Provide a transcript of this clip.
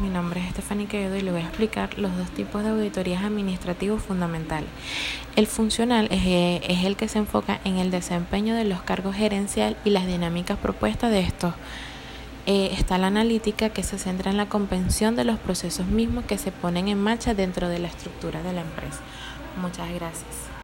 mi nombre es Estefany Quevedo y le voy a explicar los dos tipos de auditorías administrativos fundamentales. El funcional es, eh, es, el que se enfoca en el desempeño de los cargos gerencial y las dinámicas propuestas de estos. Eh, está la analítica que se centra en la comprensión de los procesos mismos que se ponen en marcha dentro de la estructura de la empresa. Muchas gracias.